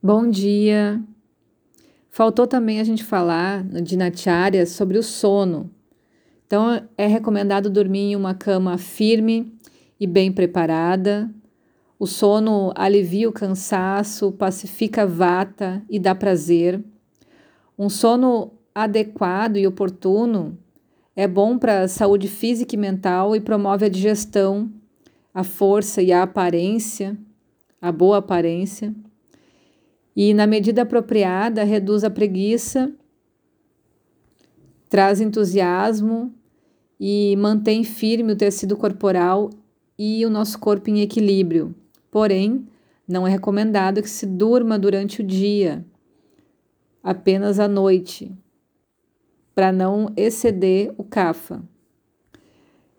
Bom dia. Faltou também a gente falar no Dinacharya sobre o sono. Então, é recomendado dormir em uma cama firme e bem preparada. O sono alivia o cansaço, pacifica a vata e dá prazer. Um sono adequado e oportuno é bom para a saúde física e mental e promove a digestão, a força e a aparência, a boa aparência e, na medida apropriada, reduz a preguiça, traz entusiasmo e mantém firme o tecido corporal e o nosso corpo em equilíbrio. Porém, não é recomendado que se durma durante o dia, apenas à noite, para não exceder o kapha.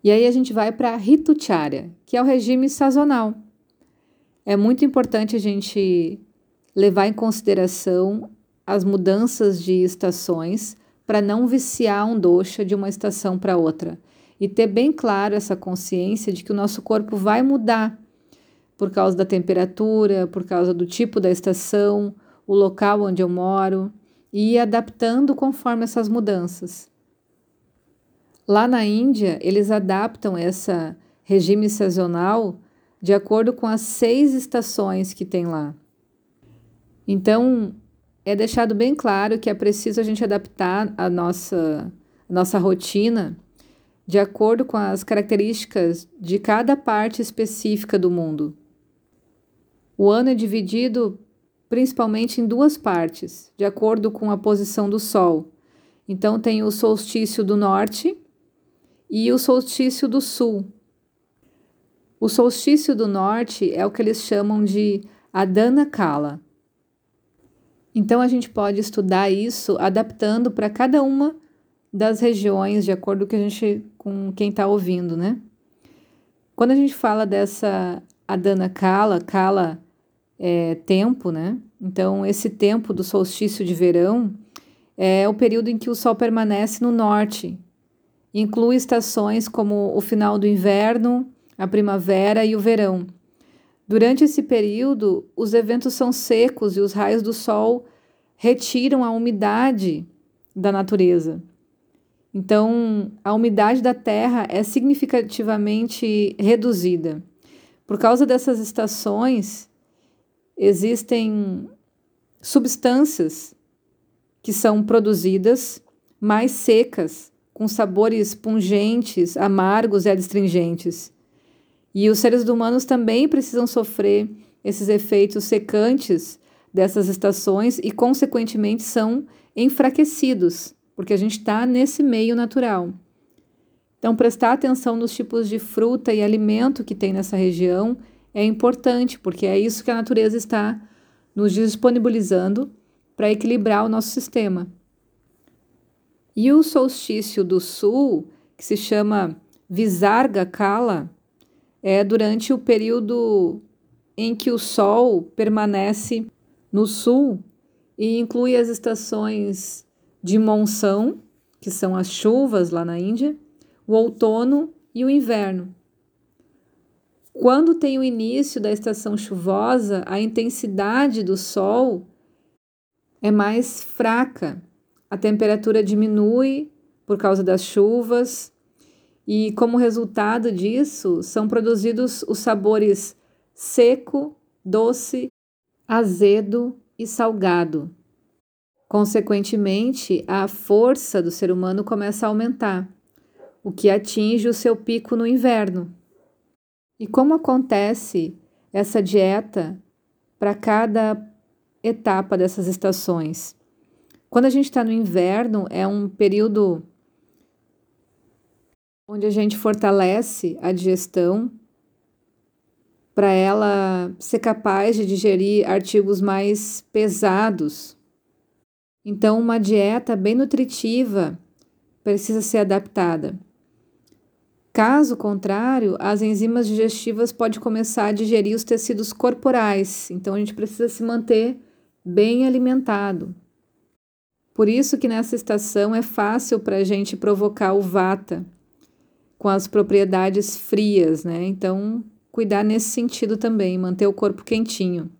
E aí a gente vai para a Ritucharya, que é o regime sazonal. É muito importante a gente levar em consideração as mudanças de estações para não viciar um dosha de uma estação para outra e ter bem claro essa consciência de que o nosso corpo vai mudar por causa da temperatura, por causa do tipo da estação, o local onde eu moro e ir adaptando conforme essas mudanças. Lá na Índia, eles adaptam essa regime sazonal de acordo com as seis estações que tem lá. Então, é deixado bem claro que é preciso a gente adaptar a nossa, a nossa rotina de acordo com as características de cada parte específica do mundo. O ano é dividido principalmente em duas partes, de acordo com a posição do Sol. Então, tem o solstício do norte e o solstício do sul. O solstício do norte é o que eles chamam de Adana Kala então a gente pode estudar isso adaptando para cada uma das regiões de acordo com, a gente, com quem está ouvindo, né? Quando a gente fala dessa Adana Kala, Kala é tempo, né? Então esse tempo do solstício de verão é o período em que o sol permanece no norte. Inclui estações como o final do inverno, a primavera e o verão. Durante esse período, os eventos são secos e os raios do sol retiram a umidade da natureza. Então, a umidade da terra é significativamente reduzida. Por causa dessas estações, existem substâncias que são produzidas mais secas, com sabores pungentes, amargos e adstringentes. E os seres humanos também precisam sofrer esses efeitos secantes dessas estações e, consequentemente, são enfraquecidos, porque a gente está nesse meio natural. Então, prestar atenção nos tipos de fruta e alimento que tem nessa região é importante, porque é isso que a natureza está nos disponibilizando para equilibrar o nosso sistema. E o solstício do sul, que se chama Visarga Kala, é durante o período em que o Sol permanece no sul e inclui as estações de monção, que são as chuvas lá na Índia, o outono e o inverno. Quando tem o início da estação chuvosa, a intensidade do sol é mais fraca, a temperatura diminui por causa das chuvas, e como resultado disso, são produzidos os sabores seco, doce, azedo e salgado. Consequentemente, a força do ser humano começa a aumentar, o que atinge o seu pico no inverno. E como acontece essa dieta para cada etapa dessas estações? Quando a gente está no inverno, é um período onde a gente fortalece a digestão para ela ser capaz de digerir artigos mais pesados. Então, uma dieta bem nutritiva precisa ser adaptada. Caso contrário, as enzimas digestivas podem começar a digerir os tecidos corporais, então a gente precisa se manter bem alimentado. Por isso que nessa estação é fácil para a gente provocar o vata, com as propriedades frias, né? Então, cuidar nesse sentido também, manter o corpo quentinho.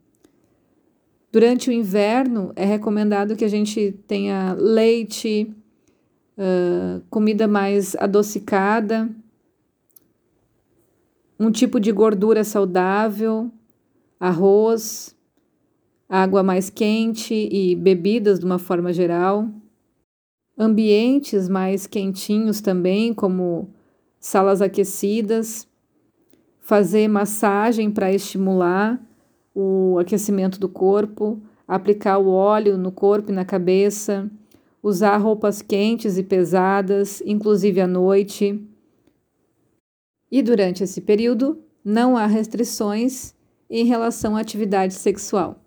Durante o inverno, é recomendado que a gente tenha leite, uh, comida mais adocicada, um tipo de gordura saudável, arroz, água mais quente e bebidas de uma forma geral. Ambientes mais quentinhos também, como salas aquecidas. Fazer massagem para estimular o aquecimento do corpo, aplicar o óleo no corpo e na cabeça, usar roupas quentes e pesadas, inclusive à noite. E durante esse período, não há restrições em relação à atividade sexual.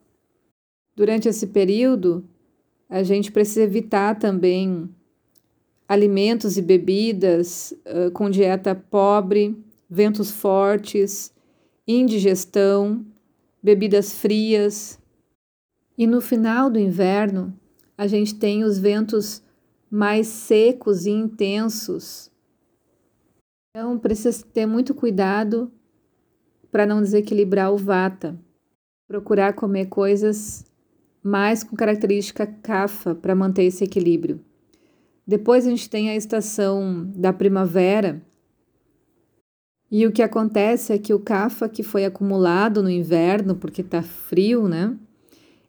Durante esse período, a gente precisa evitar também alimentos e bebidas uh, com dieta pobre, ventos fortes, indigestão bebidas frias. E no final do inverno, a gente tem os ventos mais secos e intensos. Então, precisa ter muito cuidado para não desequilibrar o vata. Procurar comer coisas mais com característica kafa para manter esse equilíbrio. Depois a gente tem a estação da primavera, e o que acontece é que o cafa que foi acumulado no inverno, porque está frio, né?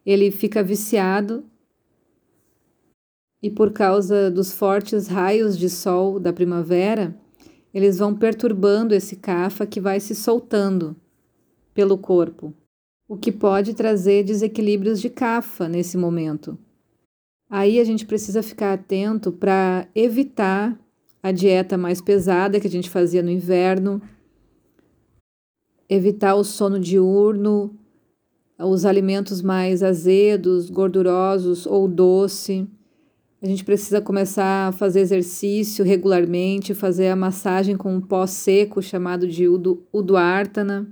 Ele fica viciado e por causa dos fortes raios de sol da primavera, eles vão perturbando esse cafa que vai se soltando pelo corpo, o que pode trazer desequilíbrios de cafa nesse momento. Aí a gente precisa ficar atento para evitar a dieta mais pesada que a gente fazia no inverno, evitar o sono diurno, os alimentos mais azedos, gordurosos ou doce. A gente precisa começar a fazer exercício regularmente, fazer a massagem com um pó seco chamado de uduartana,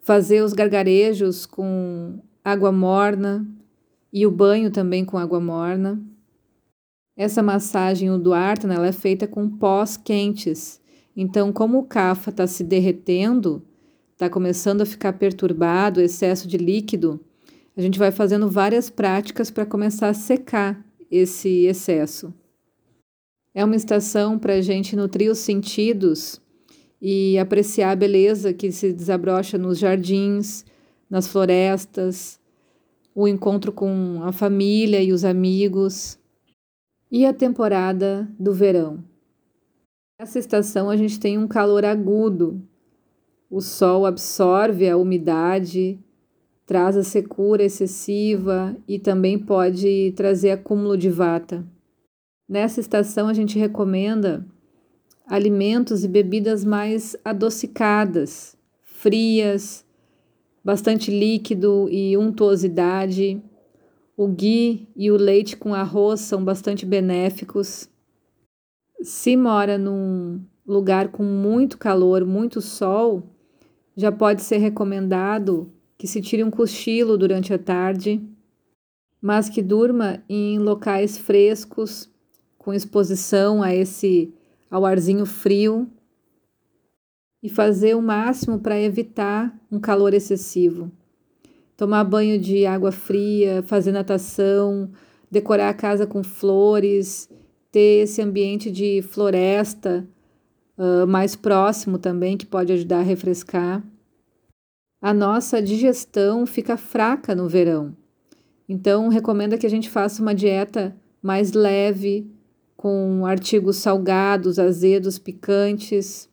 fazer os gargarejos com água morna e o banho também com água morna. Essa massagem uduartana ela é feita com pós quentes então, como o cafa está se derretendo, está começando a ficar perturbado, excesso de líquido, a gente vai fazendo várias práticas para começar a secar esse excesso. É uma estação para a gente nutrir os sentidos e apreciar a beleza que se desabrocha nos jardins, nas florestas, o encontro com a família e os amigos e a temporada do verão. Nessa estação a gente tem um calor agudo. O sol absorve a umidade, traz a secura excessiva e também pode trazer acúmulo de vata. Nessa estação a gente recomenda alimentos e bebidas mais adocicadas, frias, bastante líquido e untuosidade. O ghee e o leite com arroz são bastante benéficos. Se mora num lugar com muito calor, muito sol, já pode ser recomendado que se tire um cochilo durante a tarde, mas que durma em locais frescos, com exposição a esse ao arzinho frio e fazer o máximo para evitar um calor excessivo. Tomar banho de água fria, fazer natação, decorar a casa com flores ter esse ambiente de floresta uh, mais próximo também, que pode ajudar a refrescar. A nossa digestão fica fraca no verão, então recomenda que a gente faça uma dieta mais leve, com artigos salgados, azedos, picantes,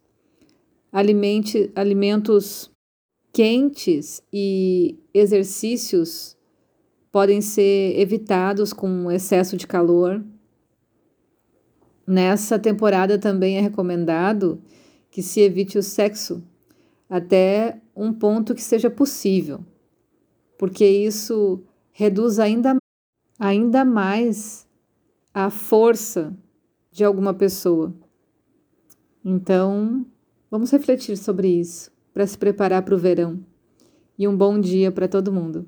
alimente, alimentos quentes e exercícios podem ser evitados com excesso de calor. Nessa temporada também é recomendado que se evite o sexo até um ponto que seja possível, porque isso reduz ainda, ainda mais a força de alguma pessoa. Então, vamos refletir sobre isso para se preparar para o verão. E um bom dia para todo mundo.